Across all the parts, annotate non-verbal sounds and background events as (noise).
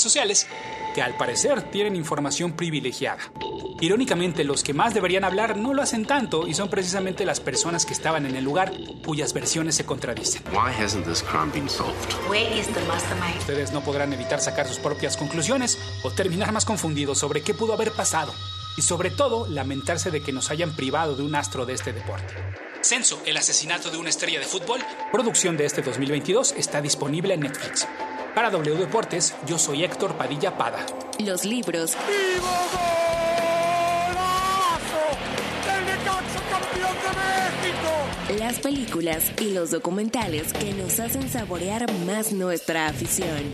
sociales que al parecer tienen información privilegiada. Irónicamente, los que más deberían hablar no lo hacen tanto y son precisamente las personas que estaban en el lugar cuyas versiones se contradicen. Ustedes no podrán evitar sacar sus propias conclusiones o terminar más confundidos sobre qué pudo haber pasado y sobre todo lamentarse de que nos hayan privado de un astro de este deporte. Censo, el asesinato de una estrella de fútbol, producción de este 2022, está disponible en Netflix. Para W Deportes, yo soy Héctor Padilla Pada. Los libros. Las películas y los documentales que nos hacen saborear más nuestra afición.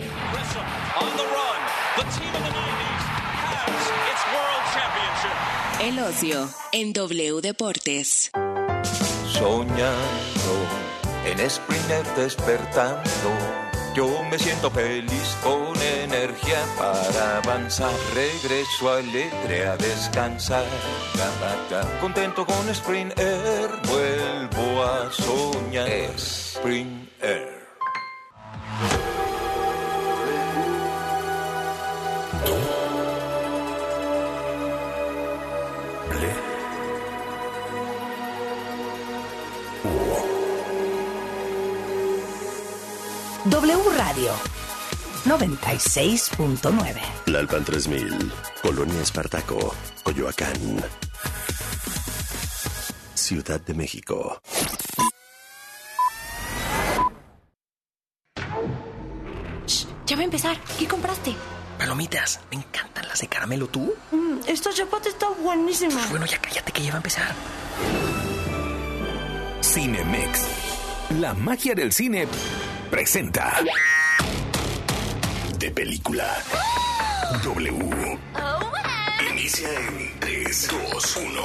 El ocio en W Deportes. Soñando en Sprinter despertando. Yo me siento feliz con energía para avanzar. Regreso alegre a descansar. Contento con Spring Air. Vuelvo a soñar. Spring Air. W Radio 96.9. Lalpan 3000, Colonia Espartaco, Coyoacán. Ciudad de México. ya va a empezar. ¿Qué compraste? Palomitas. Me encantan las de caramelo. ¿Tú? Mm, esta chapata está buenísima. Bueno, ya cállate que ya va a empezar. Cinemex. La magia del cine presenta. De película. W. Inicia en 3, 2, 1.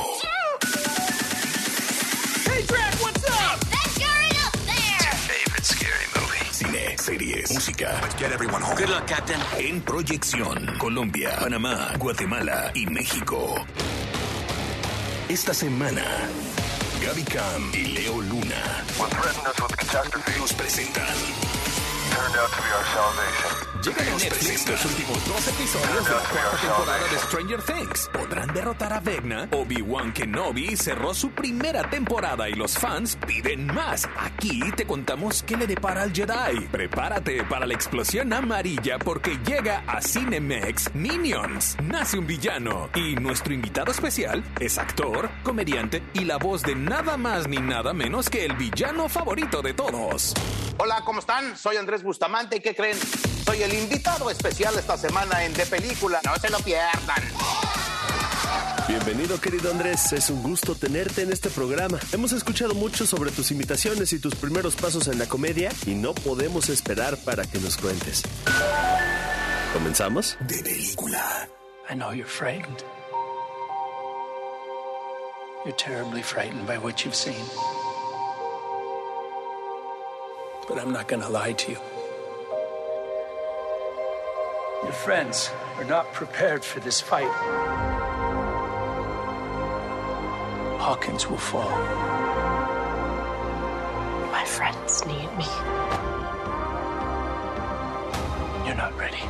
Hey, Brad, what's up? That guy up there. Favorite scary movie. Cine, series, música. Let's get everyone home. Good luck, Captain. En proyección, Colombia, Panamá, Guatemala y México. Esta semana, Gaby Cam y Leo Luna nos presentan. Llegan a Netflix los últimos dos episodios de la cuarta temporada de Stranger Things. ¿Podrán derrotar a Vecna? Obi-Wan Kenobi cerró su primera temporada y los fans piden más. Aquí te contamos qué le depara al Jedi. Prepárate para la explosión amarilla porque llega a Cinemex Minions. Nace un villano y nuestro invitado especial es actor, comediante y la voz de nada más ni nada menos que el villano favorito de todos. Hola, ¿cómo están? Soy Andrés Bustamante y ¿qué creen? Soy el invitado especial esta semana en De Película. No se lo pierdan. Bienvenido querido Andrés, es un gusto tenerte en este programa. Hemos escuchado mucho sobre tus imitaciones y tus primeros pasos en la comedia y no podemos esperar para que nos cuentes. ¿Comenzamos? De película. I know you're frightened. You're terribly frightened by what you've seen. But I'm not going to lie to you. Your friends are not prepared for this fight. Hawkins will fall. My friends need me. You're not ready.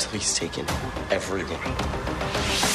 Until he's taken everyone.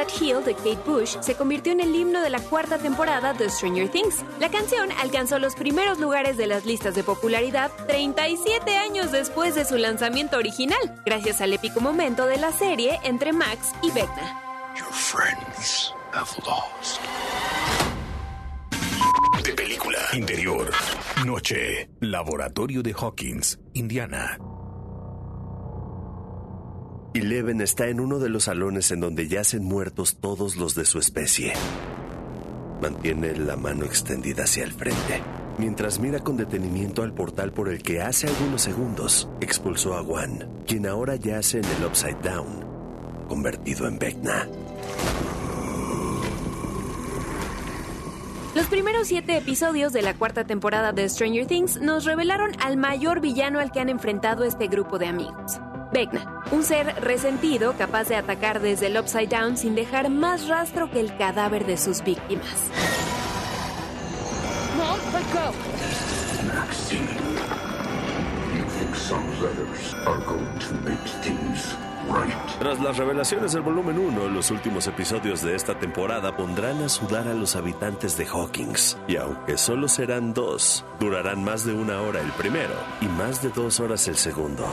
That Hill de Kate Bush se convirtió en el himno de la cuarta temporada de Stranger Things. La canción alcanzó los primeros lugares de las listas de popularidad 37 años después de su lanzamiento original, gracias al épico momento de la serie entre Max y Vecna. Your friends have lost. De película. Interior. Noche. Laboratorio de Hawkins, Indiana. Eleven está en uno de los salones en donde yacen muertos todos los de su especie. Mantiene la mano extendida hacia el frente, mientras mira con detenimiento al portal por el que hace algunos segundos expulsó a Juan, quien ahora yace en el Upside Down, convertido en Vecna. Los primeros siete episodios de la cuarta temporada de Stranger Things nos revelaron al mayor villano al que han enfrentado este grupo de amigos. Vecna, un ser resentido capaz de atacar desde el Upside Down sin dejar más rastro que el cadáver de sus víctimas. Tras las revelaciones del volumen 1, los últimos episodios de esta temporada pondrán a sudar a los habitantes de Hawkins. Y aunque solo serán dos, durarán más de una hora el primero y más de dos horas el segundo.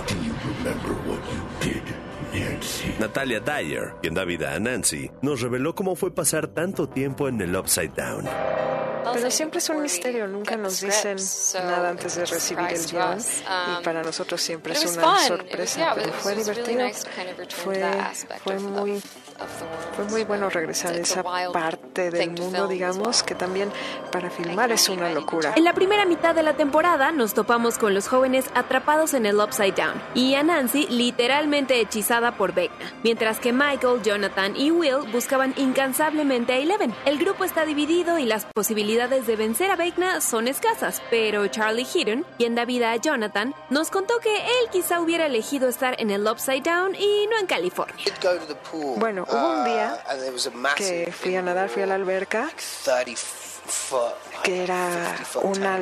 Natalia Dyer, quien da vida a Nancy, nos reveló cómo fue pasar tanto tiempo en el Upside Down. Pero siempre es un misterio, nunca nos dicen nada antes de recibir el guion y para nosotros siempre es una sorpresa, pero fue divertido, fue, fue muy fue muy bueno regresar a esa parte del mundo, digamos, que también para filmar es una locura. En la primera mitad de la temporada nos topamos con los jóvenes atrapados en el Upside Down y a Nancy literalmente hechizada por Vecna, mientras que Michael, Jonathan y Will buscaban incansablemente a Eleven. El grupo está dividido y las posibilidades de vencer a Vecna son escasas, pero Charlie Heaton, quien da vida a Jonathan, nos contó que él quizá hubiera elegido estar en el Upside Down y no en California. Bueno, hubo un día que fui a nadar, fui a la alberca que era, una,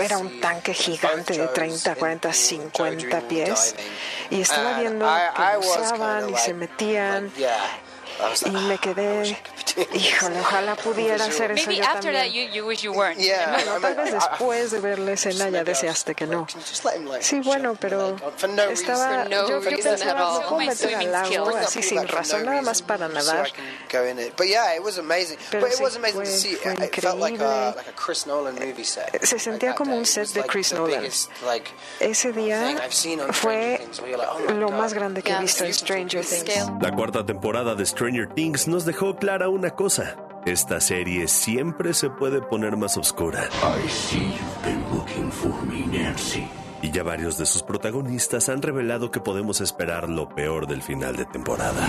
era un tanque gigante de 30, 40, 50 pies y estaba viendo que usaban y se metían Y me quedé, híjole, ojalá pudiera hacer eso yo también. Bueno, tal vez después de ver la escena ya deseaste que no. Sí, bueno, pero estaba, yo, yo pensaba, no puedo meter al lago así sin razón, nada más para nadar. Pero sí, fue, fue increíble. Se sentía como un set de Chris Nolan. Ese día fue lo más grande que he visto en Stranger Things. La cuarta temporada de Stranger Things nos dejó clara una cosa. Esta serie siempre se puede poner más oscura. Y ya varios de sus protagonistas han revelado que podemos esperar lo peor del final de temporada.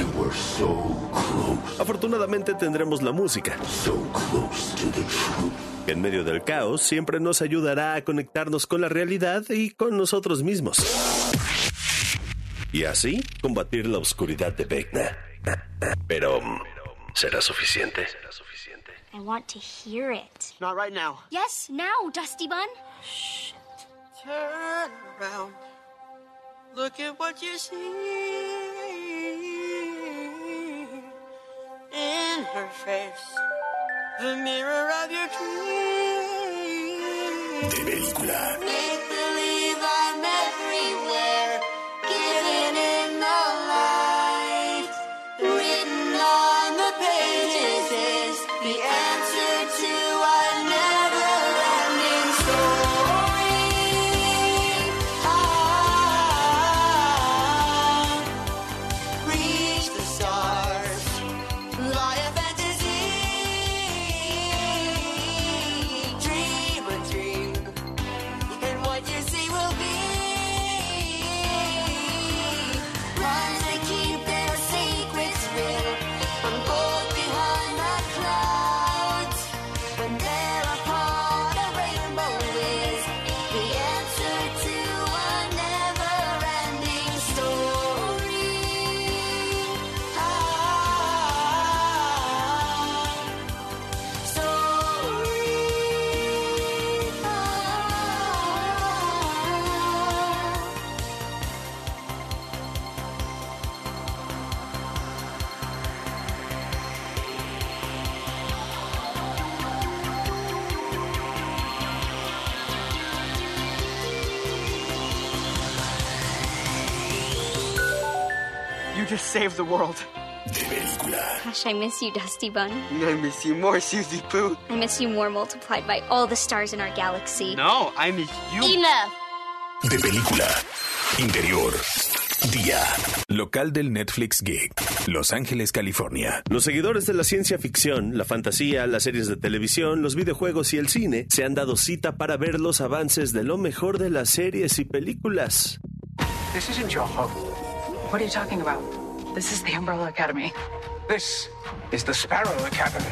Afortunadamente tendremos la música. Que en medio del caos siempre nos ayudará a conectarnos con la realidad y con nosotros mismos. Y así combatir la oscuridad de Vecna. Pero ¿será suficiente? I want to hear it. Not right now. Yes, now, Dusty Bun. Shh. Turn around. Look at what you see in her face. The mirror of your dreams. De película. You just saved the world. De película. Gosh, I miss you, Dusty Bun. I miss you more, Susie Pooh. I miss you more multiplied by all the stars in our galaxy. No, I miss you. Enough! De película. Interior. Día. Local del Netflix Geek. Los Ángeles, California. Los seguidores de la ciencia ficción, la fantasía, las series de televisión, los videojuegos y el cine se han dado cita para ver los avances de lo mejor de las series y películas. This isn't your home. What are you talking about? This is the Umbrella Academy. This is the Sparrow Academy.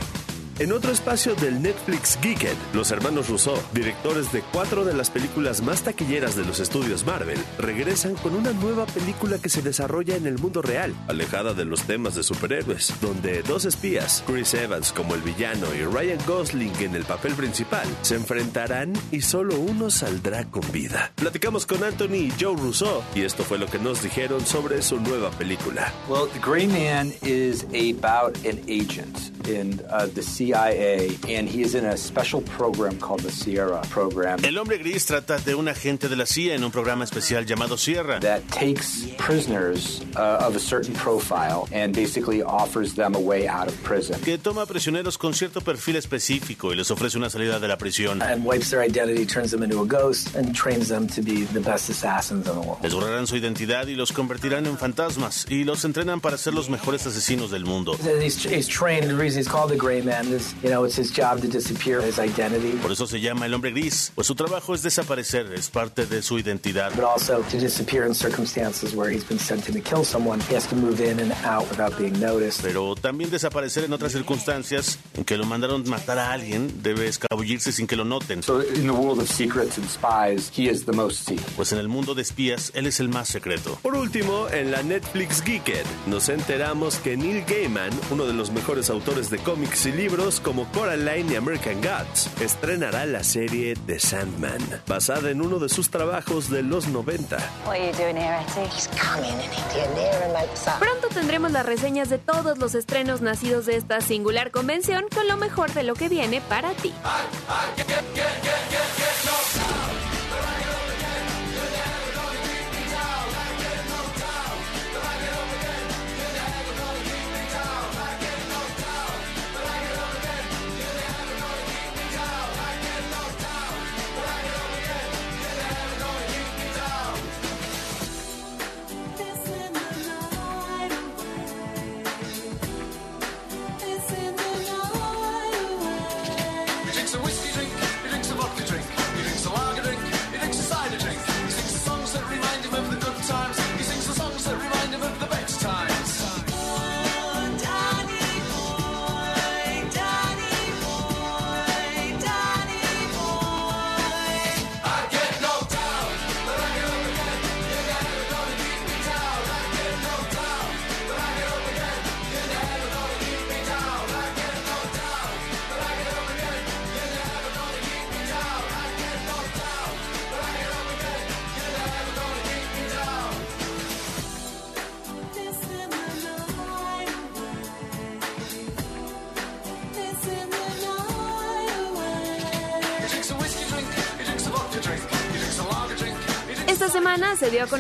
En otro espacio del Netflix Geeked, los hermanos Rousseau, directores de cuatro de las películas más taquilleras de los estudios Marvel, regresan con una nueva película que se desarrolla en el mundo real, alejada de los temas de superhéroes, donde dos espías, Chris Evans como el villano y Ryan Gosling en el papel principal, se enfrentarán y solo uno saldrá con vida. Platicamos con Anthony y Joe Rousseau y esto fue lo que nos dijeron sobre su nueva película. Well, The Gray Man is about an agent in the CIA, and he is in a special program called the Sierra Program. El hombre gris trata de un agente de la CIA en un programa especial llamado Sierra. That takes prisoners uh, of a certain profile and basically offers them a way out of prison. Que toma prisioneros con cierto perfil específico y les ofrece una salida de la prisión. And wipes their identity, turns them into a ghost, and trains them to be the best assassins in the world. Les borrarán su identidad y los convertirán en fantasmas y los entrenan para ser los mejores asesinos del mundo. He's, he's trained. The reason he's called the Gray Man is, you know, it's his job to disappear his identity. Por eso se llama el hombre gris, pues su trabajo es desaparecer, es parte de su identidad. But also to disappear in circumstances where he's been sent in to kill someone. He has to move in and out without being noticed. Pero también desaparecer en otras circunstancias en que lo mandaron matar a alguien, debe escabullirse sin que lo noten. So in the world of secrets and spies, he is the most secret. Pues en el mundo de espías, él es el más secreto. Por último, en la Netflix Geeked, nos enteramos que Neil Gaiman, uno de los mejores autores de cómics y libros, éxitos como Coraline y American Gods, estrenará la serie The Sandman, basada en uno de sus trabajos de los 90. Pronto tendremos las reseñas de todos los estrenos nacidos de esta singular convención con lo mejor de lo que viene para ti.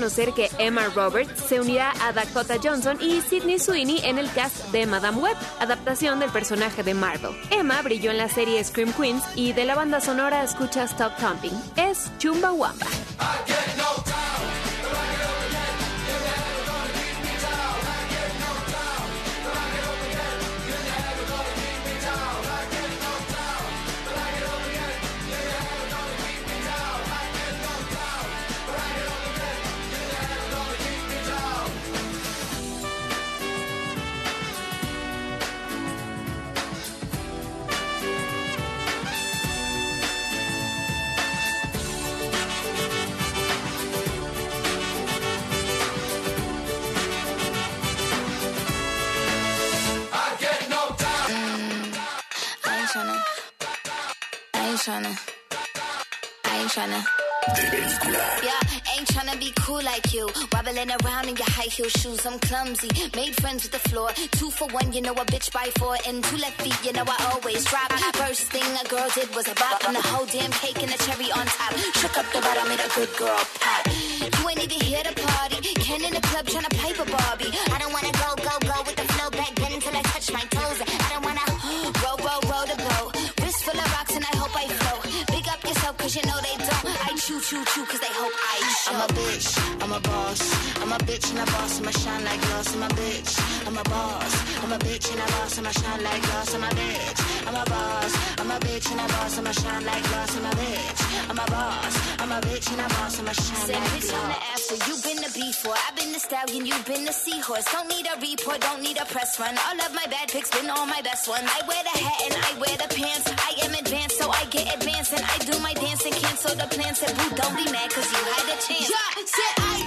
Conocer que Emma Roberts se unirá a Dakota Johnson y Sidney Sweeney en el cast de Madame Web, adaptación del personaje de Marvel. Emma brilló en la serie Scream Queens y de la banda sonora escucha Stop Thumping. Es Chumbawamba. Cool like you. Wobbling around in your high heel shoes, I'm clumsy. Made friends with the floor. Two for one, you know a bitch by four. And two left feet, you know I always drop. First thing a girl did was a bop. And the whole damn cake and the cherry on top. Shook up the bottom, made a good girl pop. You ain't even here to party. Ken in the club tryna pipe a Barbie. I don't wanna go, go, go with the flow back then until I touch my toes. I show. I'm a bitch, I'm a boss. I'm a bitch and a boss, I'ma shine like glass. I'm a bitch, I'm a boss. I'm a bitch and a boss, I'ma shine like glass. I'm a bitch, I'm a boss. I'm a bitch and a boss, I'ma shine like glass. I'm a bitch, I'm a boss. I'm a bitch and a boss, I'ma shine Said like bitch on the glass. after, you been the before. I've been the stallion, you've been the seahorse. Don't need a report, don't need a press run. All of my bad pics been all my best ones. I wear the hat and I wear the pants. I am advanced, so I get advanced. And I do my dance and cancel the plans. Said, boo, don't be mad, cause you had a chance. Yeah, said I took it and I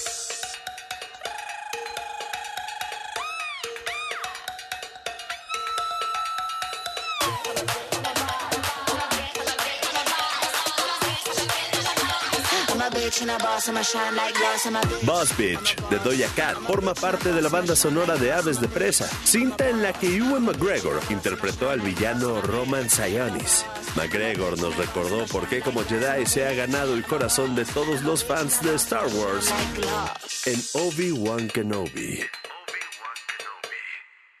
Boss Bitch de Doja Cat forma parte de la banda sonora de Aves de Presa, cinta en la que Ewan McGregor interpretó al villano Roman Sionis. McGregor nos recordó por qué como Jedi se ha ganado el corazón de todos los fans de Star Wars en Obi-Wan Kenobi.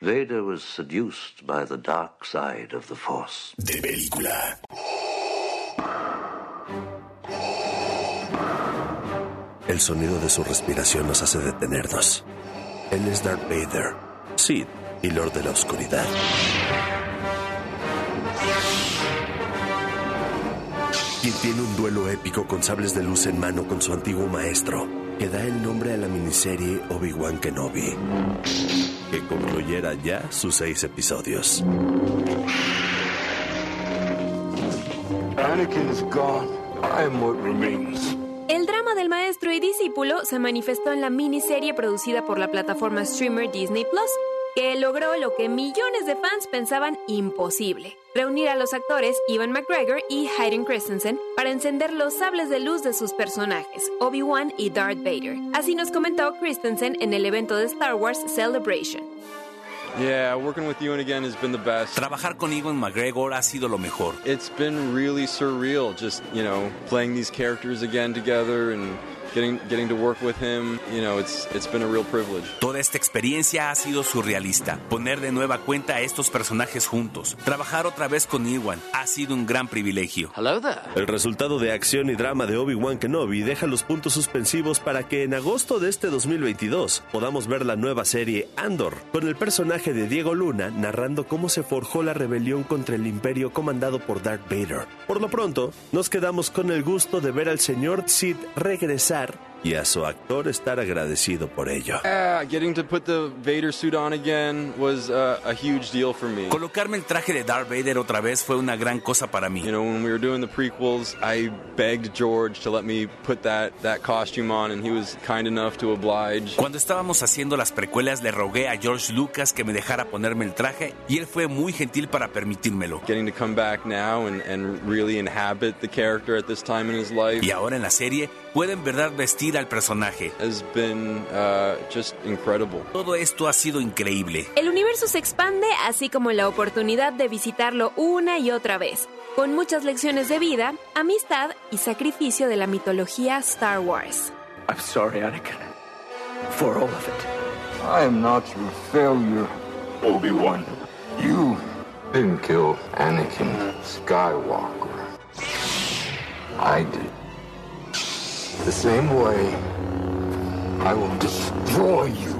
Vader was seduced by the dark side of the Force. De película. El sonido de su respiración nos hace detenernos. Él es Darth Vader, Sid y Lord de la Oscuridad. Quien tiene un duelo épico con sables de luz en mano con su antiguo maestro, que da el nombre a la miniserie Obi-Wan Kenobi, que concluyera ya sus seis episodios. Anakin is gone. I am what remains. El drama del maestro y discípulo se manifestó en la miniserie producida por la plataforma streamer Disney Plus, que logró lo que millones de fans pensaban imposible: reunir a los actores Ivan McGregor y Hayden Christensen para encender los sables de luz de sus personajes, Obi-Wan y Darth Vader. Así nos comentó Christensen en el evento de Star Wars Celebration. Yeah, working with Ewan again has been the best. Trabajar con Ewan McGregor ha sido lo mejor. It's been really surreal just, you know, playing these characters again together and getting getting to work with him, you know, it's it's been a real privilege. Toda esta experiencia ha sido surrealista. Poner de nueva cuenta a estos personajes juntos, trabajar otra vez con Ewan, ha sido un gran privilegio. El resultado de acción y drama de Obi-Wan Kenobi deja los puntos suspensivos para que en agosto de este 2022 podamos ver la nueva serie Andor, con el personaje de Diego Luna narrando cómo se forjó la rebelión contra el imperio comandado por Darth Vader. Por lo pronto, nos quedamos con el gusto de ver al señor Sid regresar y a su actor estar agradecido por ello. Yeah, getting to put the Vader suit on again was uh, a huge deal for me. Colocarme el traje de Darth Vader otra vez fue una gran cosa para mí. You know, when we were doing the prequels, I begged George to let me put that that costume on and he was kind enough to oblige. Cuando estábamos haciendo las precuelas le rogué a George Lucas que me dejara ponerme el traje y él fue muy gentil para permitírmelo. Getting to come back now and, and really inhabit the character at this time in his life. Y ahora en la serie puede en verdad vestir al personaje. Has been uh, just incredible. Todo esto ha sido increíble. El universo se expande, así como la oportunidad de visitarlo una y otra vez, con muchas lecciones de vida, amistad y sacrificio de la mitología Star Wars. I'm sorry, Anakin, for all of it. I am not your failure, Obi-Wan. You didn't kill Anakin Skywalker. I did. The same way, I will destroy you.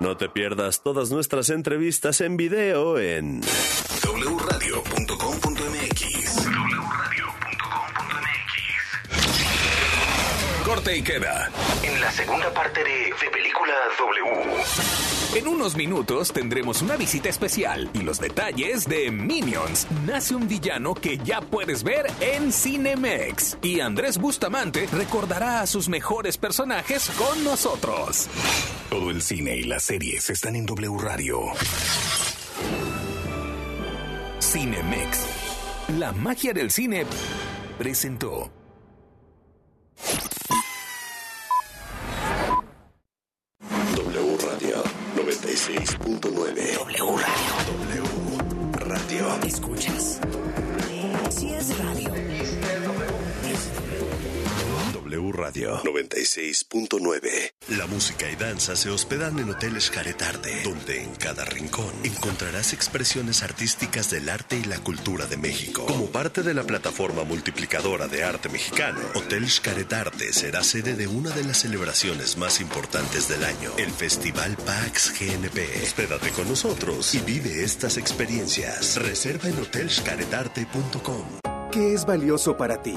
No te pierdas todas nuestras entrevistas en video en wradio.com.mx. Corte y queda. En la segunda parte de, de Película W. En unos minutos tendremos una visita especial y los detalles de Minions. Nace un villano que ya puedes ver en Cinemex. Y Andrés Bustamante recordará a sus mejores personajes con nosotros. Todo el cine y las series están en W Radio. Cinemex. La magia del cine presentó. 96.9. W Radio. W Radio. ¿Escuchas? Si es radio. Radio 96.9. La música y danza se hospedan en Hoteles Caretarte, donde en cada rincón encontrarás expresiones artísticas del arte y la cultura de México. Como parte de la plataforma multiplicadora de arte mexicano, Hotel Caretarte será sede de una de las celebraciones más importantes del año, el Festival PAX GNP. Hospédate con nosotros y vive estas experiencias. Reserva en hotelscaretarte.com. ¿Qué es valioso para ti?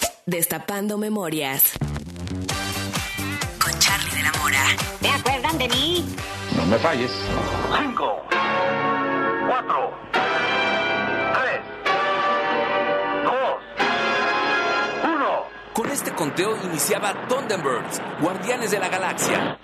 Destapando memorias. Con Charlie de la Mora. ¿Te acuerdan de mí? No me falles. Cinco, cuatro, tres, dos, uno. Con este conteo iniciaba Thunderbirds, Guardianes de la Galaxia.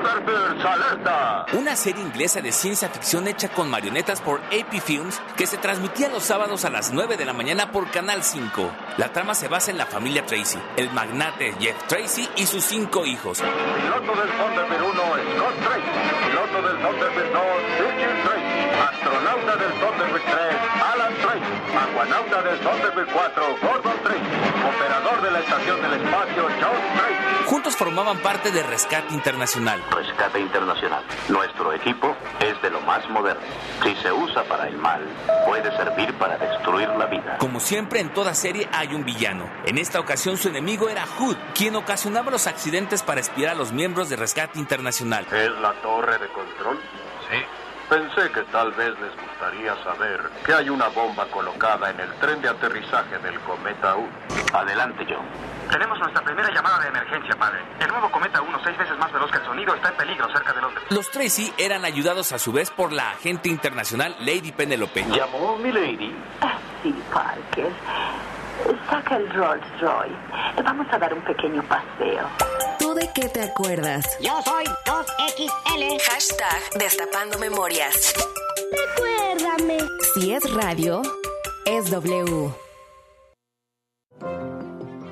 Thunderbirds alerta. Una serie inglesa de ciencia ficción hecha con marionetas por AP Films que se transmitía los sábados a las 9 de la mañana por Canal 5. La trama se basa en la familia Tracy, el magnate Jeff Tracy y sus cinco hijos. Piloto del Thunderbird 1, Scott Tracy. Piloto del Thunderbird 2, Richard Tracy. Astronauta del Thunderbird 3, Alan Tracy. Aguanauta del Thunderbird 4, Gordon la estación del espacio, John Tracy. Juntos formaban parte de Rescate Internacional. Rescate Internacional. Nuestro equipo es de lo más moderno. Si se usa para el mal, puede servir para destruir la vida. Como siempre en toda serie hay un villano. En esta ocasión su enemigo era Hood, quien ocasionaba los accidentes para espiar a los miembros de Rescate Internacional. ¿Es la torre de control? Sí. Pensé que tal vez les gustaría saber que hay una bomba colocada en el tren de aterrizaje del cometa 1. Adelante, John. Tenemos nuestra primera llamada de emergencia, padre. El nuevo cometa 1, seis veces más veloz que el sonido, está en peligro cerca de Londres. Los Tracy eran ayudados a su vez por la agente internacional Lady Penelope. ¿Llamó mi lady? Sí, Parker. Saca el Rolls Royce. Vamos a dar un pequeño paseo. ¿Tú de qué te acuerdas? Yo soy 2XL. Hashtag Destapando Memorias. Recuérdame. Si es radio, es W.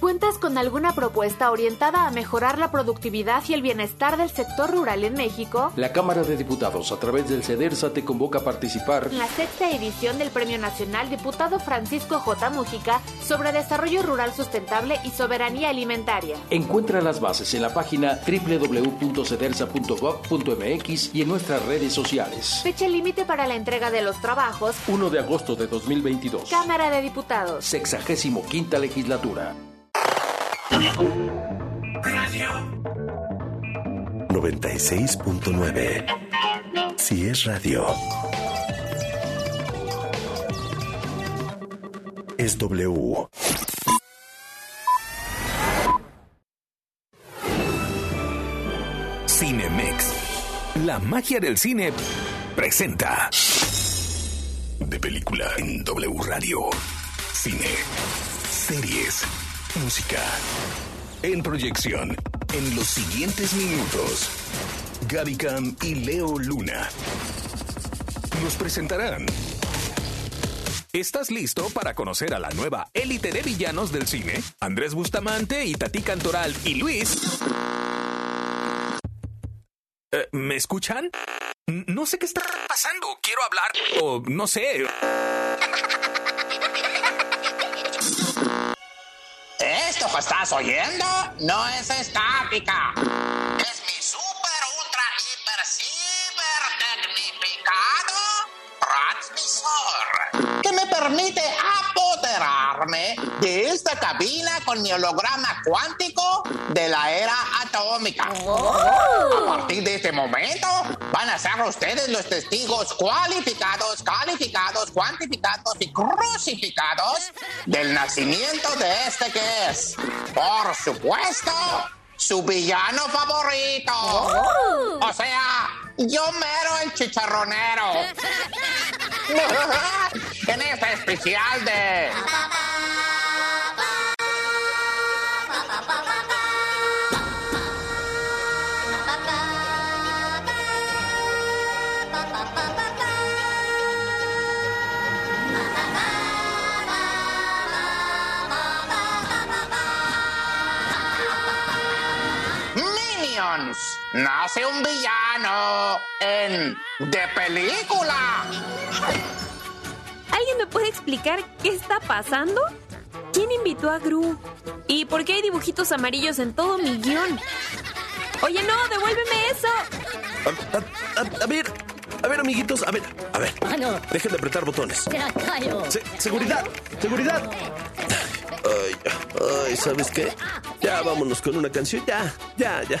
¿Cuentas con alguna propuesta orientada a mejorar la productividad y el bienestar del sector rural en México? La Cámara de Diputados, a través del CEDERSA, te convoca a participar en la sexta edición del Premio Nacional Diputado Francisco J. Mújica sobre Desarrollo Rural Sustentable y Soberanía Alimentaria. Encuentra las bases en la página www.cedersa.gov.mx y en nuestras redes sociales. Fecha límite para la entrega de los trabajos. 1 de agosto de 2022. Cámara de Diputados. Sexagésimo quinta legislatura. Radio 96.9. Si es radio, es W. Cinemex. La magia del cine presenta. De película en W Radio. Cine. Series. Música. En proyección. En los siguientes minutos. Gaby Cam y Leo Luna. Nos presentarán. ¿Estás listo para conocer a la nueva élite de villanos del cine? Andrés Bustamante y Tati Cantoral y Luis. Eh, ¿Me escuchan? No sé qué está pasando. Quiero hablar. O no sé. Esto que estás oyendo no es estática. Es mi super, ultra, hiper, ciber tecnificado transmisor. Que me permite apoderarme de esta cabina con mi holograma cuántico de la era atómica. A partir de este momento van a ser ustedes los testigos cualificados, calificados, cuantificados y crucificados del nacimiento de este que es, por supuesto, su villano favorito. O sea, yo mero el chicharronero. (laughs) (laughs) en este especial de... nace un villano en De Película. ¿Alguien me puede explicar qué está pasando? ¿Quién invitó a Gru? ¿Y por qué hay dibujitos amarillos en todo mi guion? Oye, no, devuélveme eso. A, a- a ver, a ver, amiguitos, a ver, a ver. Dejen de apretar botones. Se- seguridad, seguridad. Ay, ay, ¿sabes qué? Ya vámonos con una canción, ya, ya, ya.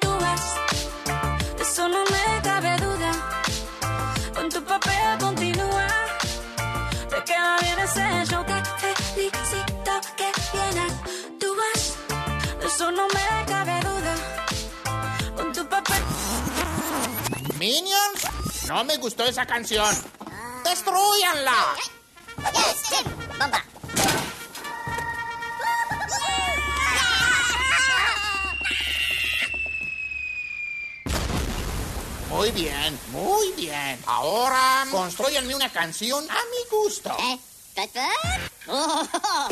Te felicito que. De eso no me cabe duda. Con tu papel. Minions, no me gustó esa canción. ¡Destruyanla! Bomba. Muy bien, muy bien. Ahora construyanme una canción a mi gusto. ¿Eh? (laughs) Oh.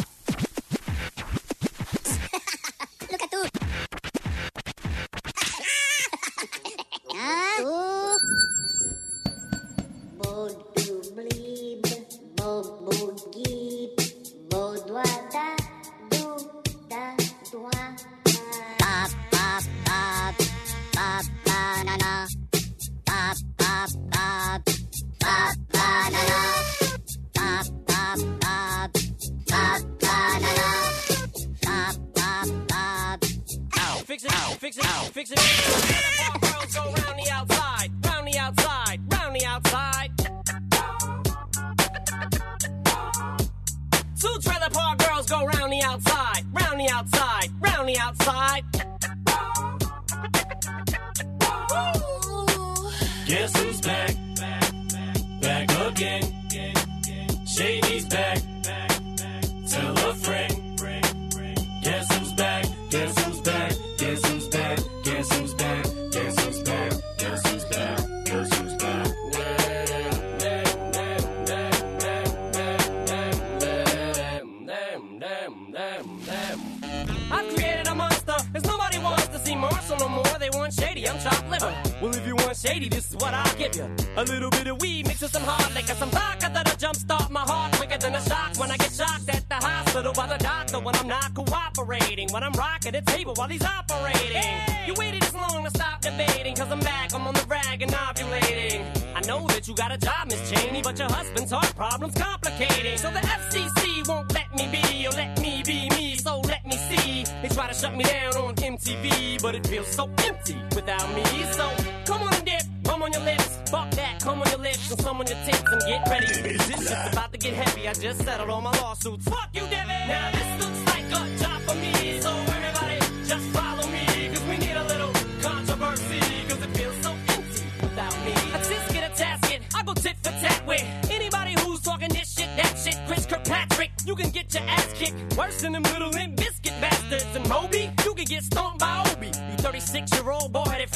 Some on your tits, and get ready. This shit's about to get heavy, I just settled all my lawsuits. Fuck you, Devin! Now this looks like a job for me, so everybody just follow me, cause we need a little controversy, cause it feels so empty without me. A tisket, a tasket, I go tit for tat with anybody who's talking this shit, that shit, Chris Kirkpatrick. You can get your ass kicked worse than them little limp biscuit bastards. And Moby, you can get stomped by Obi. You 36 year old boy headed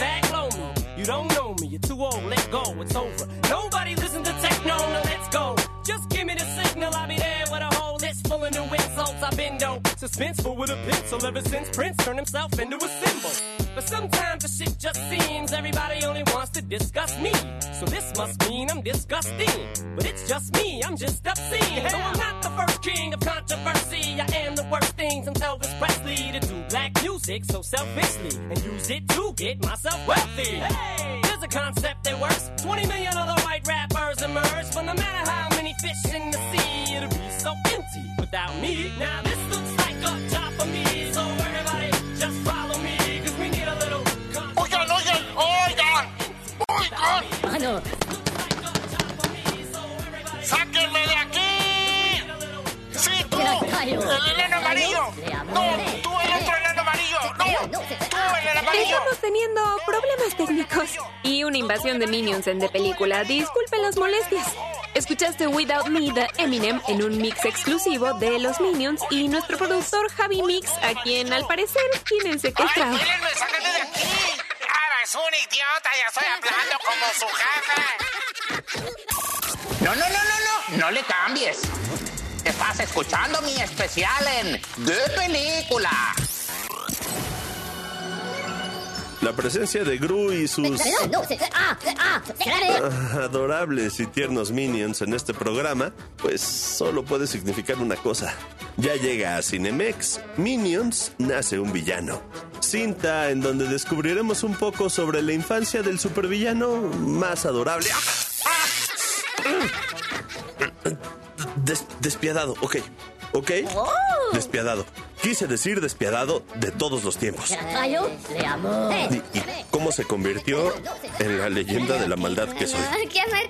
with a pencil ever since Prince turned himself into a symbol. Just seems everybody only wants to discuss me. So this must mean I'm disgusting. But it's just me, I'm just obscene. So I'm not the first king of controversy. I am the worst thing since Elvis Presley to do black music so selfishly and use it to get myself wealthy. Hey, there's a concept that works. 20 million other white rappers emerge, but no matter how many fish in the sea, it'll be so empty without me. Now this looks like a job for me, so everybody just follow Ah. ¡Sáquenme de aquí! ¡Sí, tú! ¡El enano amarillo! ¡No! ¡Tú, el otro enano amarillo! ¡No! ¡Tú, el amarillo! Estamos teniendo problemas técnicos y una invasión de minions en de película. Disculpen las molestias. Escuchaste Without Me de Eminem en un mix exclusivo de los Minions y nuestro productor Javi Mix, a quien al parecer tienen secuestrado. sáquenme de aquí! ¡Ahora es un idiota! ¡Ya estoy hablando como su jefe! No, no, no, no, no. No le cambies. Estás escuchando mi especial en De Película. La presencia de Gru y sus Ah, ah, ah, adorables y tiernos minions en este programa, pues solo puede significar una cosa. Ya llega a Cinemex, Minions nace un villano. Cinta en donde descubriremos un poco sobre la infancia del supervillano más adorable. Des- despiadado, ok. ¿Ok? Despiadado. Quise decir despiadado de todos los tiempos. ¿Y, y cómo se convirtió en la leyenda de la maldad que soy? ¿Qué hacer?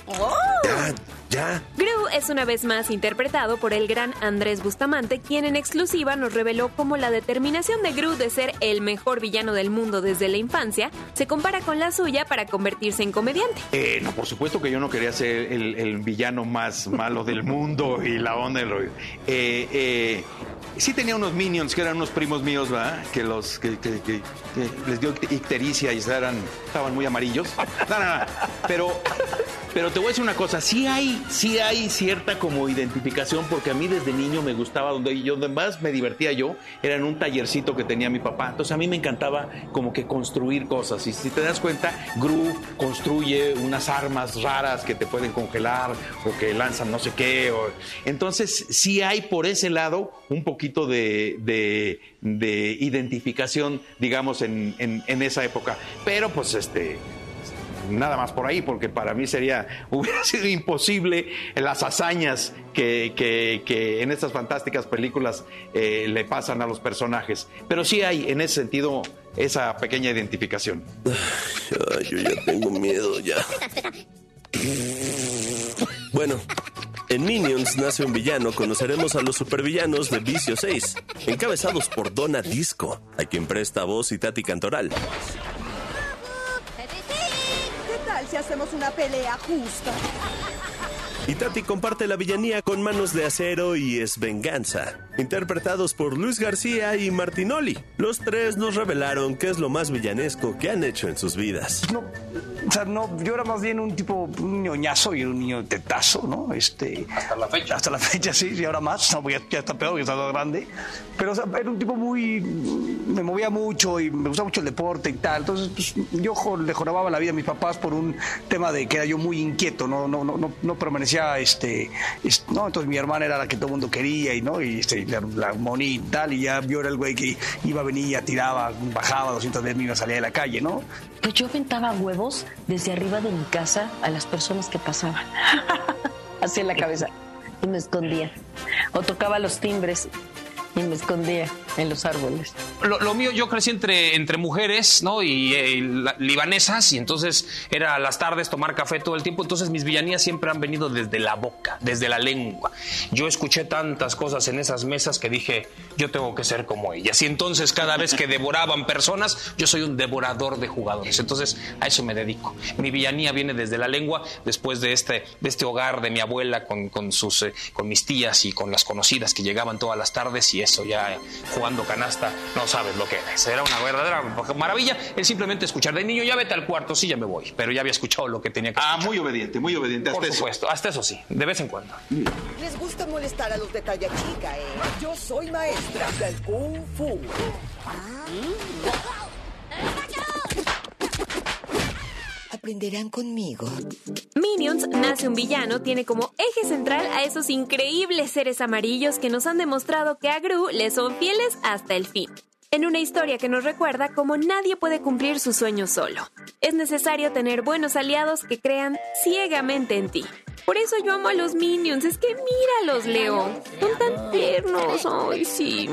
Ya, ya. Gru es una vez más interpretado por el gran Andrés Bustamante, quien en exclusiva nos reveló cómo la determinación de Gru de ser el mejor villano del mundo desde la infancia se compara con la suya para convertirse en comediante. Eh, no, por supuesto que yo no quería ser el, el villano más malo del mundo y la onda del rollo. Eh, eh, sí tenía unos minions que eran unos primos míos, ¿verdad? Que los que, les dio ictericia y eran, estaban muy amarillos. No, no, no. Pero, pero te voy a decir una cosa, sí hay, sí hay cierta como identificación, porque a mí desde niño me gustaba, donde yo donde más me divertía yo, era en un tallercito que tenía mi papá. Entonces a mí me encantaba como que construir cosas. Y si te das cuenta, Gru construye unas armas raras que te pueden congelar o que lanzan no sé qué. Entonces sí hay por ese lado un poquito de, de- de identificación, digamos, en, en- en esa época. Pero pues este nada más por ahí, porque para mí sería, (laughs) hubiera sido imposible las hazañas que, que- que en estas fantásticas películas eh, le pasan a los personajes. Pero sí hay en ese sentido esa pequeña identificación. Ay, yo ya tengo miedo, ya. (laughs) Bueno, en Minions nace un villano. Conoceremos a los supervillanos de Vicio 6, encabezados por Donna Disco, a quien presta voz y Tati Cantoral. ¿Qué tal si hacemos una pelea justa? Y Tati comparte la villanía con Manos de Acero y Es Venganza, interpretados por Luis García y Martinoli. Los tres nos revelaron qué es lo más villanesco que han hecho en sus vidas. No, o sea, no, yo era más bien un tipo, un ñoñazo y un niño tetazo, ¿no? Este, hasta la fecha. Hasta la fecha, sí, y ahora más, no, ya, ya está peor, ya está más grande. Pero o sea, era un tipo muy, me movía mucho y me gustaba mucho el deporte y tal. Entonces, pues, yo le jorobaba la vida a mis papás por un tema de que era yo muy inquieto, no, no, no, no, no permanecía, este, es- no, entonces mi hermana era la que todo el mundo quería y, ¿no? Y este, la, la y tal, y ya era el güey que iba, venía, tiraba, bajaba 200 veces, me iba a salir de la calle, ¿no? Pues yo aventaba huevos desde arriba de mi casa a las personas que pasaban. (laughs) Así en la cabeza. Y me escondía. O tocaba los timbres y me escondía en los árboles. Lo, lo mío, yo crecí entre, entre mujeres, ¿no? Y, eh, la- libanesas, y entonces era las tardes tomar café todo el tiempo. Entonces mis villanías siempre han venido desde la boca, desde la lengua. Yo escuché tantas cosas en esas mesas que dije, yo tengo que ser como ellas. Y entonces cada vez que devoraban personas, yo soy un devorador de jugadores. Entonces a eso me dedico. Mi villanía viene desde la lengua, después de este, de este hogar de mi abuela con, con sus, eh, con mis tías y con las conocidas que llegaban todas las tardes y eso ya jugando canasta, no sabes lo que era. Era una verdadera maravilla el simplemente escuchar de niño, ya vete al cuarto, sí, ya me voy. Pero ya había escuchado lo que tenía que escuchar. Ah, muy obediente, muy obediente. Por hasta eso. supuesto, hasta eso sí, de vez en cuando. Les gusta molestar a los de talla chica, ¿eh? Yo soy maestra del Kung Fu. Aprenderán conmigo. Minions nace un villano tiene como eje central a esos increíbles seres amarillos que nos han demostrado que a Gru le son fieles hasta el fin. En una historia que nos recuerda cómo nadie puede cumplir sus sueños solo. Es necesario tener buenos aliados que crean ciegamente en ti. Por eso yo amo a los Minions, es que míralos, Leo. Son tan tiernos. Ay, sí.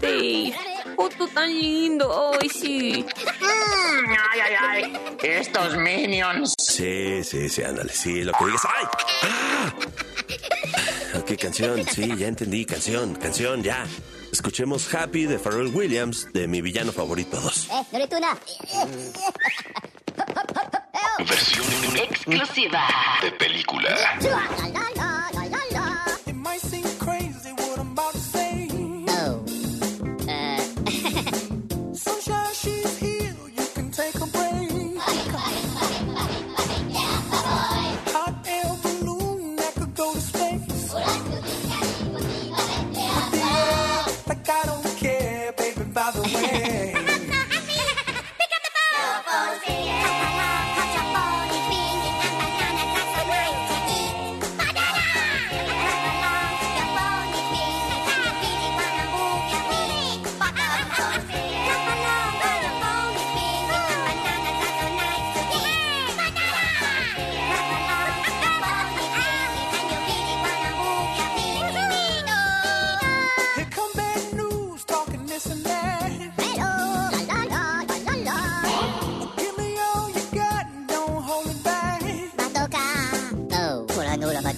Dave. Otto tan lindo. Ay, sí. Mm, ay, ay, ay. Estos minions. Sí, sí, sí, ándale, sí, lo que digas. ¡Ay! ¡Ah! Ok, canción, sí, ya entendí, canción, canción, ya. Escuchemos Happy de Pharrell Williams, de mi villano favorito 2. Eh. Versión exclusiva de película. The way.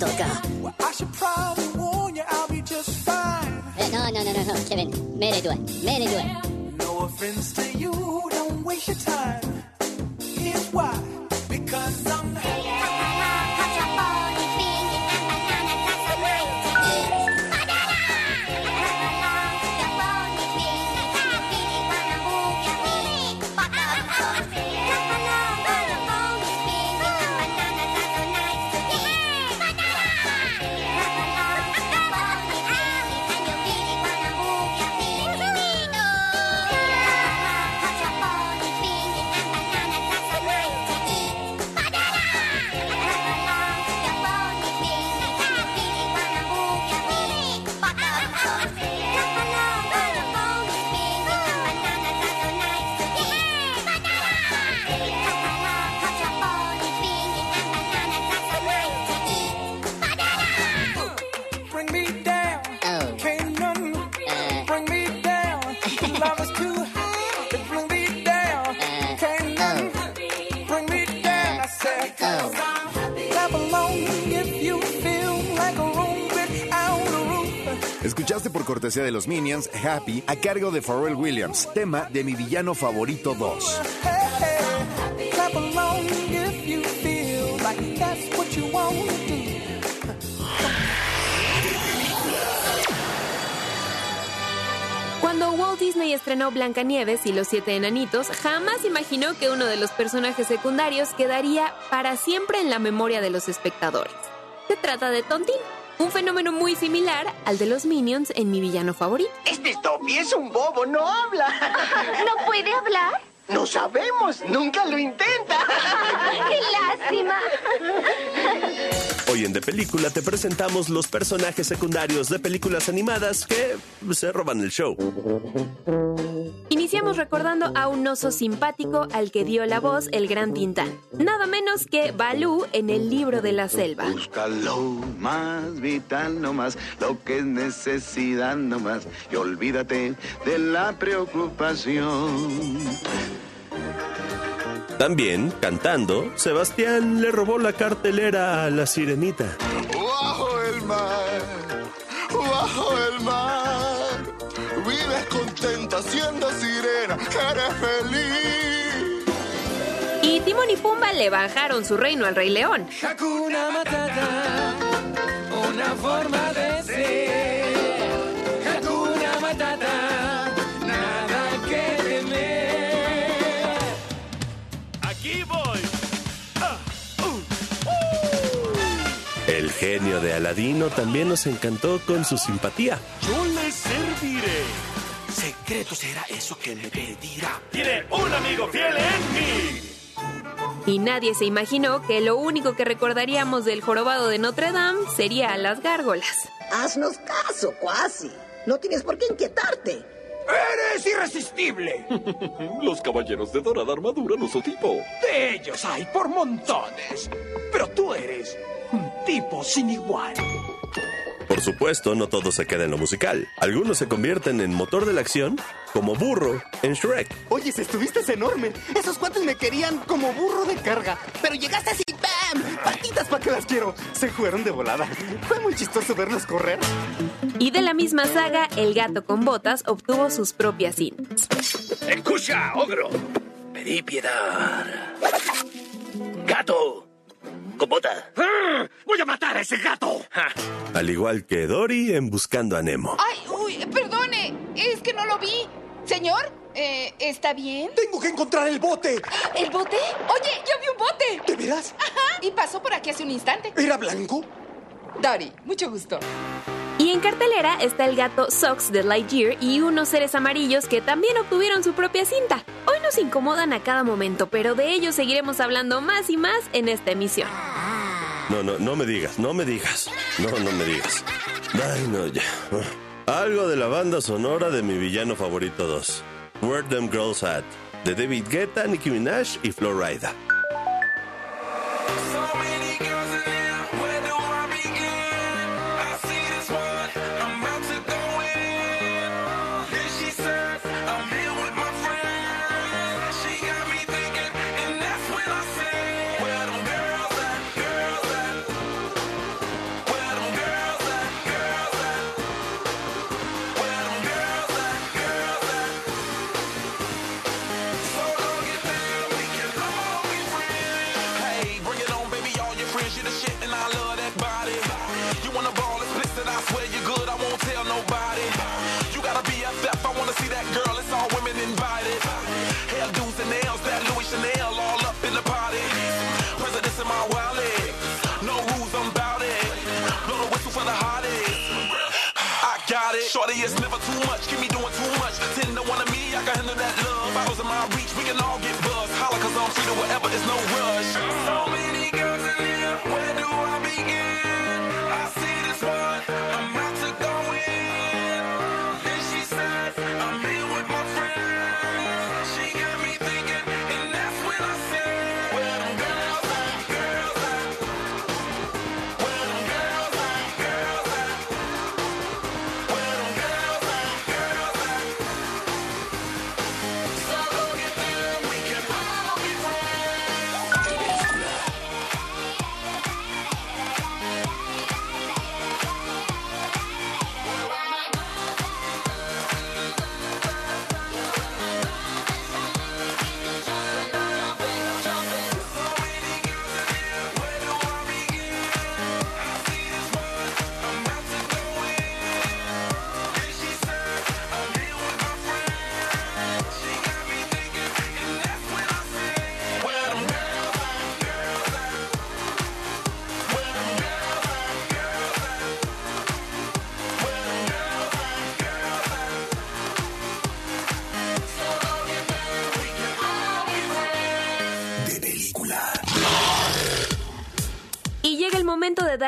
Ahora toca. Well, I should probably warn you, I'll be just fine. No, no, no, no, no, Kevin. Mere due, mere due. No offense to you, don't waste your time. Cortesía de los Minions Happy a cargo de Pharrell Williams, tema de mi villano favorito 2. Hey, clap along if you feel like that's what you want to do. Cuando Walt Disney estrenó Blancanieves y los siete enanitos, jamás imaginó que uno de los personajes secundarios quedaría para siempre en la memoria de los espectadores. Se trata de Tontín, un fenómeno muy similar al de los Minions en mi villano favorito. Este Toby es un bobo, no habla. (laughs) ¿No puede hablar? No sabemos, nunca lo intenta. (laughs) ¡Qué lástima! Hoy en De Película te presentamos los personajes secundarios de películas animadas que se roban el show. Iniciamos recordando a un oso simpático al que dio la voz el gran Tintán. Nada menos que Balú en el libro de la selva. Busca lo más vital nomás, lo que es necesidad nomás, y olvídate de la preocupación. También, cantando, Sebastián le robó la cartelera a la sirenita. Bajo el mar, bajo el mar, vives contenta siendo sirena, eres feliz. Y Timón y Pumba le bajaron su reino al Rey León. Hakuna Matata, una forma de ser. Genio de Aladino también nos encantó con su simpatía. Yo le serviré. Secreto será eso que me pedirá. Tiene un amigo fiel en mí. Y nadie se imaginó que lo único que recordaríamos del jorobado de Notre Dame sería a las gárgolas. Haznos caso, cuasi. No tienes por qué inquietarte. ¡Eres irresistible! (laughs) Los caballeros de dorada armadura no son tipo. De ellos hay por montones. Pero tú eres un tipo sin igual. Por supuesto, no todo se queda en lo musical. Algunos se convierten en motor de la acción, como burro en Shrek. Oye, estuviste enorme. Esos cuates me querían como burro de carga. Pero llegaste así, ¡bam! Patitas para que las quiero. Se fueron de volada. Fue muy chistoso verlos correr. Y de la misma saga, el gato con botas obtuvo sus propias cintas. Escucha, ogro. Pedí piedad. Gato, ¡Ah! ¡Voy a matar a ese gato! Al igual que Dory en Buscando a Nemo. Ay, uy, perdone, es que no lo vi. Señor, eh, ¿está bien? Tengo que encontrar el bote. ¿El bote? Oye, yo vi un bote. ¿De veras? Ajá, y pasó por aquí hace un instante. ¿Era blanco? Dory, mucho gusto. En cartelera está el gato Sox de Lightyear y unos seres amarillos que también obtuvieron su propia cinta. Hoy nos incomodan a cada momento, pero de ellos seguiremos hablando más y más en esta emisión. No, no, no me digas, no me digas. No, no me digas. Ay, no, ya. Algo de la banda sonora de mi villano favorito 2. Where Them Girls At. De David Guetta, Nicki Minaj y Florida. much, give me the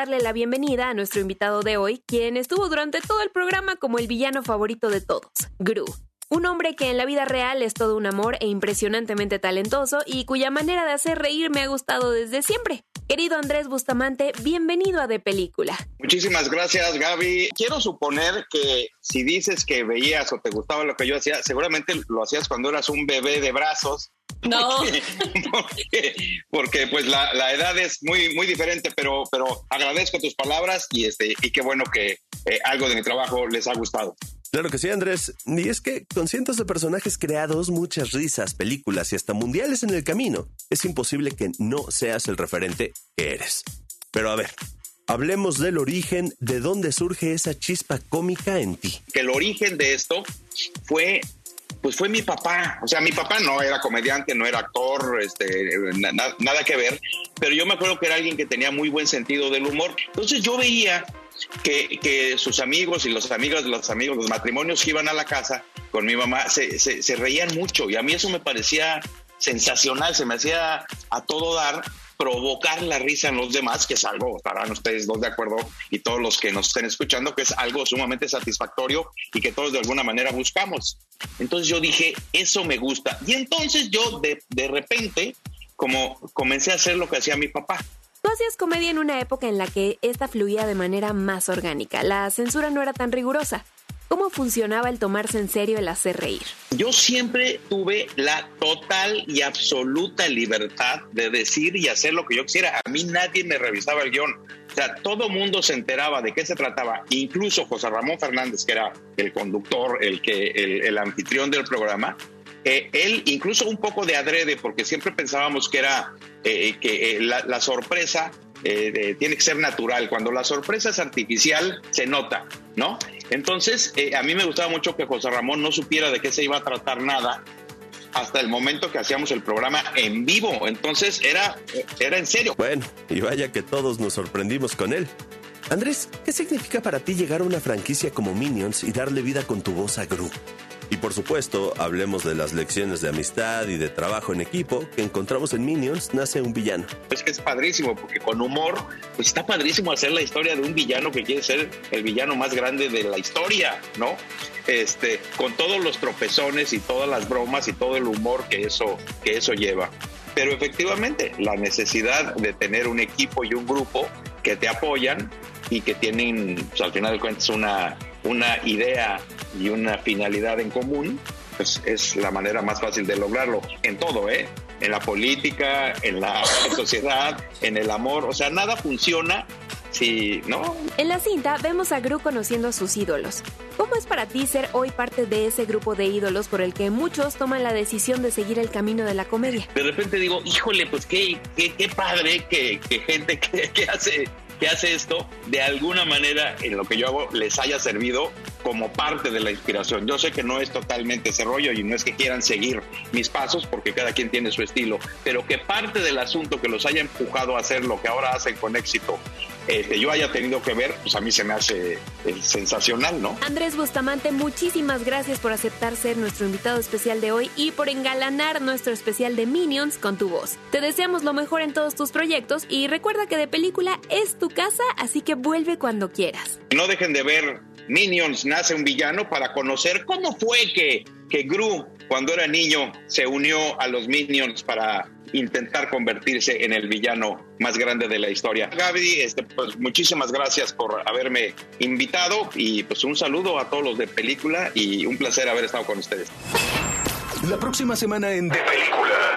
darle la bienvenida a nuestro invitado de hoy, quien estuvo durante todo el programa como el villano favorito de todos, Gru. Un hombre que en la vida real es todo un amor e impresionantemente talentoso y cuya manera de hacer reír me ha gustado desde siempre. Querido Andrés Bustamante, bienvenido a De Película. Muchísimas gracias, Gaby. Quiero suponer que si dices que veías o te gustaba lo que yo hacía, seguramente lo hacías cuando eras un bebé de brazos. No. Porque, (laughs) porque, pues la, la edad es muy, muy diferente, pero, pero agradezco tus palabras y, este, y qué bueno que eh, algo de mi trabajo les ha gustado. Claro que sí, Andrés. Y es que con cientos de personajes creados, muchas risas, películas y hasta mundiales en el camino, es imposible que no seas el referente que eres. Pero a ver, hablemos del origen, de dónde surge esa chispa cómica en ti. Que el origen de esto fue pues fue mi papá. O sea, mi papá no era comediante, no era actor, este, na- na- nada que ver, pero yo me acuerdo que era alguien que tenía muy buen sentido del humor. Entonces yo veía que, que sus amigos y los amigos de los amigos, los matrimonios que iban a la casa con mi mamá, se- se reían mucho y a mí eso me parecía sensacional, se me hacía a todo dar provocar la risa en los demás, que es algo, estarán ustedes dos de acuerdo y todos los que nos estén escuchando, que es algo sumamente satisfactorio y que todos de alguna manera buscamos. Entonces yo dije, eso me gusta. Y entonces yo de, de repente, como comencé a hacer lo que hacía mi papá, Tú hacías comedia en una época en la que esta fluía de manera más orgánica. La censura no era tan rigurosa. ¿Cómo funcionaba el tomarse en serio el hacer reír? Yo siempre tuve la total y absoluta libertad de decir y hacer lo que yo quisiera. A mí nadie me revisaba el guion. O sea, todo mundo se enteraba de qué se trataba. Incluso José Ramón Fernández, que era el conductor, el, que, el, el anfitrión del programa, eh, él incluso un poco de adrede, porque siempre pensábamos que era eh, que eh, la, la sorpresa eh, tiene que ser natural. Cuando la sorpresa es artificial, se nota, ¿no? Entonces, eh, a mí me gustaba mucho que José Ramón no supiera de qué se iba a tratar nada hasta el momento que hacíamos el programa en vivo. Entonces, era, era en serio. Bueno, y vaya que todos nos sorprendimos con él. Andrés, ¿qué significa para ti llegar a una franquicia como Minions y darle vida con tu voz a Gru? Y por supuesto, hablemos de las lecciones de amistad y de trabajo en equipo que encontramos en Minions Nace un villano. Es que es padrísimo, porque con humor, pues está padrísimo hacer la historia de un villano que quiere ser el villano más grande de la historia, ¿no? Este, con todos los tropezones y todas las bromas y todo el humor que eso, que eso lleva. Pero efectivamente, la necesidad de tener un equipo y un grupo que te apoyan y que tienen, pues, al final de cuentas, una, una idea y una finalidad en común, pues es la manera más fácil de lograrlo en todo, ¿eh? En la política, en la (laughs) sociedad, en el amor, o sea, nada funciona si, ¿no? En la cinta vemos a Gru conociendo a sus ídolos. ¿Cómo es para ti ser hoy parte de ese grupo de ídolos por el que muchos toman la decisión de seguir el camino de la comedia? De repente digo, híjole, pues qué, qué, qué padre que, que gente que, que hace que hace esto, de alguna manera en lo que yo hago les haya servido como parte de la inspiración. Yo sé que no es totalmente ese rollo y no es que quieran seguir mis pasos porque cada quien tiene su estilo, pero que parte del asunto que los haya empujado a hacer lo que ahora hacen con éxito, este, yo haya tenido que ver, pues a mí se me hace eh, sensacional, ¿no? Andrés Bustamante, muchísimas gracias por aceptar ser nuestro invitado especial de hoy y por engalanar nuestro especial de Minions con tu voz. Te deseamos lo mejor en todos tus proyectos y recuerda que de película es tu casa, así que vuelve cuando quieras. No dejen de ver Minions Nace un Villano para conocer cómo fue que, que Gru, cuando era niño, se unió a los Minions para intentar convertirse en el villano más grande de la historia. Gaby, este, pues muchísimas gracias por haberme invitado y pues un saludo a todos los de película y un placer haber estado con ustedes. La próxima semana en De Película.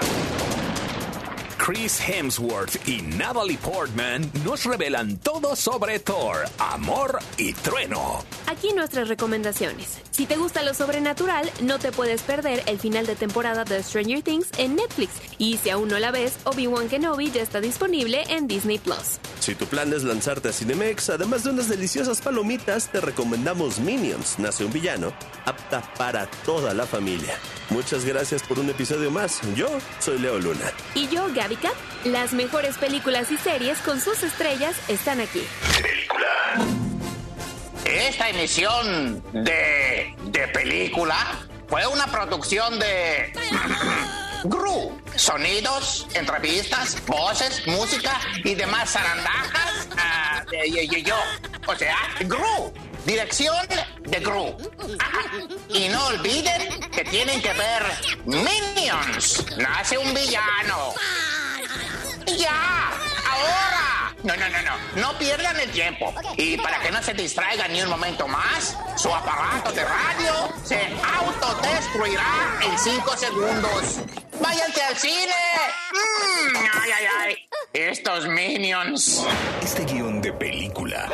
Chris Hemsworth y Natalie Portman nos revelan todo sobre Thor, amor y trueno. Aquí nuestras recomendaciones. Si te gusta lo sobrenatural, no te puedes perder el final de temporada de Stranger Things en Netflix. Y si aún no la ves, Obi-Wan Kenobi ya está disponible en Disney Plus. Si tu plan es lanzarte a Cinemex, además de unas deliciosas palomitas, te recomendamos Minions, Nace un Villano, apta para toda la familia. Muchas gracias por un episodio más. Yo soy Leo Luna. Y yo, Gaby Las mejores películas y series con sus estrellas están aquí. Esta emisión de, de película fue una producción de (coughs) Gru. Sonidos, entrevistas, voces, música y demás zarandajas ah, de yo. O sea, Gru. Dirección de Gru. Y no olviden que tienen que ver Minions. Nace un villano. ¡Ya! ¡Ahora! No, no, no, no. No pierdan el tiempo. Y para que no se distraigan ni un momento más, su aparato de radio se autodestruirá en cinco segundos. ¡Váyanse al cine! Mm, ¡Ay, ay, ay! Estos minions. Este guion de película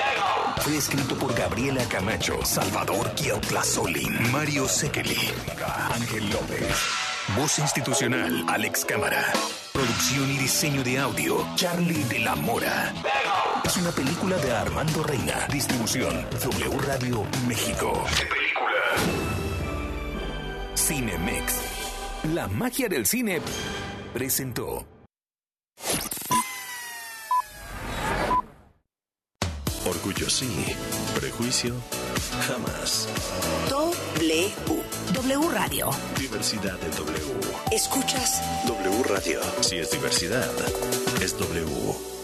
fue escrito por Gabriela Camacho, Salvador Solín, Mario Sekeli, Ángel López. Voz institucional, Alex Cámara. Producción y diseño de audio, Charlie de la Mora. Es una película de Armando Reina. Distribución, W Radio México. De película. Cinemex. La magia del cine presentó. Orgullo sí, prejuicio jamás. W. W Radio. Diversidad de W. ¿Escuchas? W Radio. Si es diversidad, es W.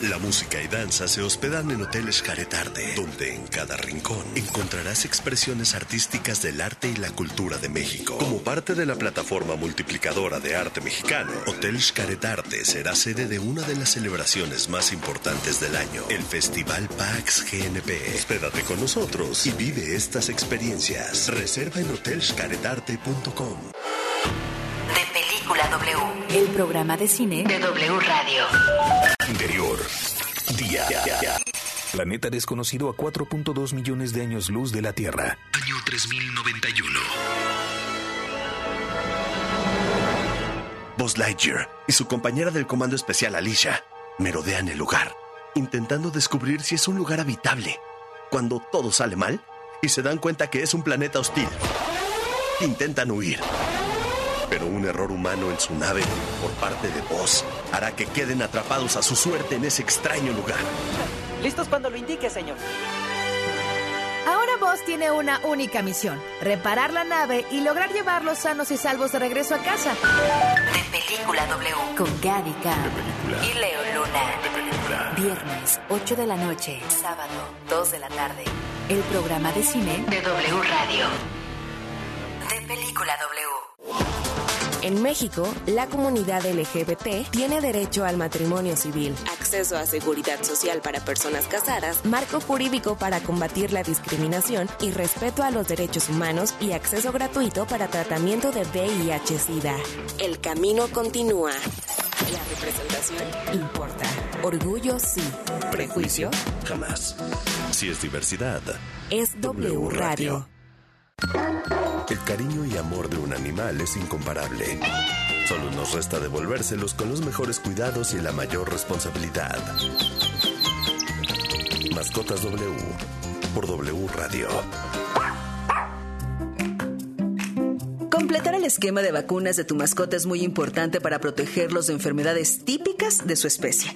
La música y danza se hospedan en Hotel Xcaretarte, donde en cada rincón encontrarás expresiones artísticas del arte y la cultura de México. Como parte de la plataforma multiplicadora de arte mexicano, Hotel Xcaretarte será sede de una de las celebraciones más importantes del año, el Festival PAX GNP. Hospédate con nosotros y vive estas experiencias. Reserva en hotelxcaretarte.com. De Película W. El programa de cine de W Radio. Interior. Día. Planeta desconocido a 4.2 millones de años luz de la Tierra. Año 3091. Buzz Lightyear y su compañera del Comando Especial Alicia merodean el lugar, intentando descubrir si es un lugar habitable. Cuando todo sale mal y se dan cuenta que es un planeta hostil, intentan huir. Pero un error humano en su nave por parte de Buzz hará que queden atrapados a su suerte en ese extraño lugar. Listos cuando lo indique, señor. Ahora Buzz tiene una única misión: reparar la nave y lograr llevarlos sanos y salvos de regreso a casa. De Película W. Con Gaby Cam y Leo Luna. Viernes, 8 de la noche. Sábado, 2 de la tarde. El programa de cine de W Radio. De Película W. En México, la comunidad LGBT tiene derecho al matrimonio civil, acceso a seguridad social para personas casadas, marco jurídico para combatir la discriminación y respeto a los derechos humanos y acceso gratuito para tratamiento de VIH-Sida. El camino continúa. La representación importa. Orgullo sí. Prejuicio Jamás. Si es diversidad, es W Radio. El cariño y amor de un animal es incomparable. Solo nos resta devolvérselos con los mejores cuidados y la mayor responsabilidad. Mascotas W por W Radio. Completar el esquema de vacunas de tu mascota es muy importante para protegerlos de enfermedades típicas de su especie.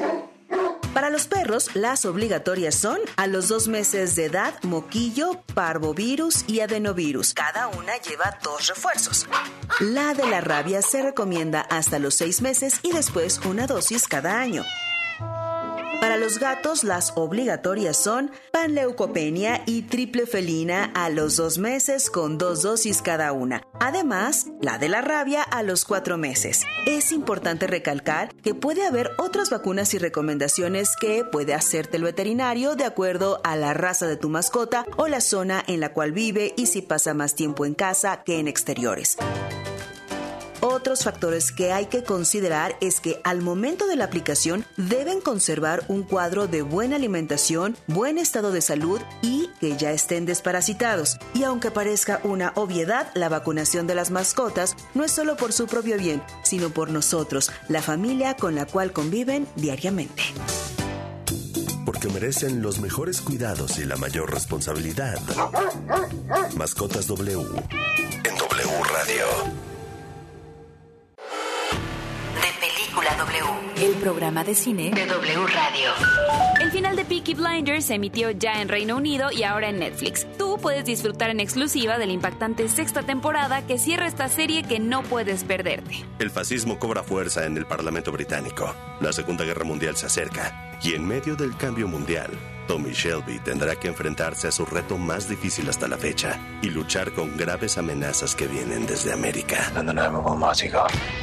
Para los perros, las obligatorias son a los dos meses de edad, moquillo, parvovirus y adenovirus. Cada una lleva dos refuerzos. La de la rabia se recomienda hasta los seis meses y después una dosis cada año. Para los gatos, las obligatorias son panleucopenia y triple felina a los dos meses con dos dosis cada una. Además, la de la rabia a los cuatro meses. Es importante recalcar que puede haber otras vacunas y recomendaciones que puede hacerte el veterinario de acuerdo a la raza de tu mascota o la zona en la cual vive y si pasa más tiempo en casa que en exteriores. Otros factores que hay que considerar es que al momento de la aplicación deben conservar un cuadro de buena alimentación, buen estado de salud y que ya estén desparasitados. Y aunque parezca una obviedad, la vacunación de las mascotas no es solo por su propio bien, sino por nosotros, la familia con la cual conviven diariamente. Porque merecen los mejores cuidados y la mayor responsabilidad. Mascotas W en W Radio. Película W. El programa de cine de W Radio. El final de Peaky Blinders se emitió ya en Reino Unido y ahora en Netflix. Tú puedes disfrutar en exclusiva de la impactante sexta temporada que cierra esta serie que no puedes perderte. El fascismo cobra fuerza en el Parlamento británico. La Segunda Guerra Mundial se acerca. Y en medio del cambio mundial, Tommy Shelby tendrá que enfrentarse a su reto más difícil hasta la fecha y luchar con graves amenazas que vienen desde América.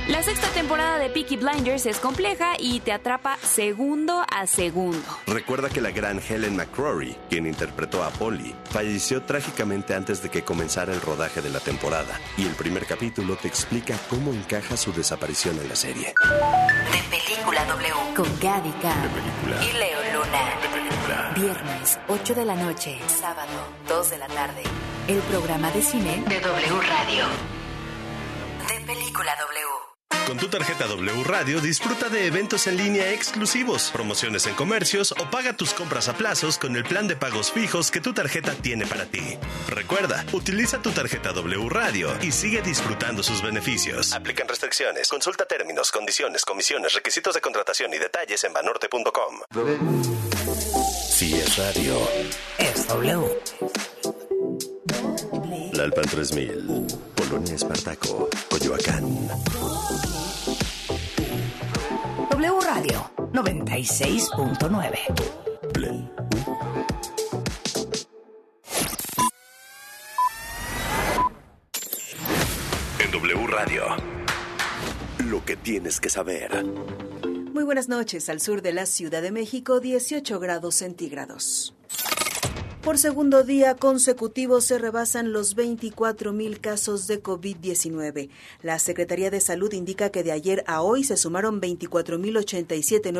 La sexta temporada de Peaky Blinders es compleja y te atrapa segundo a segundo. Recuerda que la gran Helen McCrory, quien interpretó a Polly, falleció trágicamente antes de que comenzara el rodaje de la temporada, y el primer capítulo te explica cómo encaja su desaparición en la serie. De Película W. Con Gaby y Leo Luna. Viernes, 8 de la noche. Sábado, 2 de la tarde. El programa de cine de W Radio. De Película W. Con tu tarjeta W Radio disfruta de eventos en línea exclusivos, promociones en comercios o paga tus compras a plazos con el plan de pagos fijos que tu tarjeta tiene para ti. Recuerda, utiliza tu tarjeta W Radio y sigue disfrutando sus beneficios. Aplican restricciones. Consulta términos, condiciones, comisiones, requisitos de contratación y detalles en banorte.com. Si es radio, Es W. La Alpan 3000, Polonia Espartaco, Coyoacán. W Radio 96.9. En W Radio, lo que tienes que saber. Muy buenas noches. Al sur de la Ciudad de México, 18 grados centígrados. Por segundo día consecutivo se rebasan los 24 mil casos de COVID-19. La Secretaría de Salud indica que de ayer a hoy se sumaron 24 mil 87 nuevos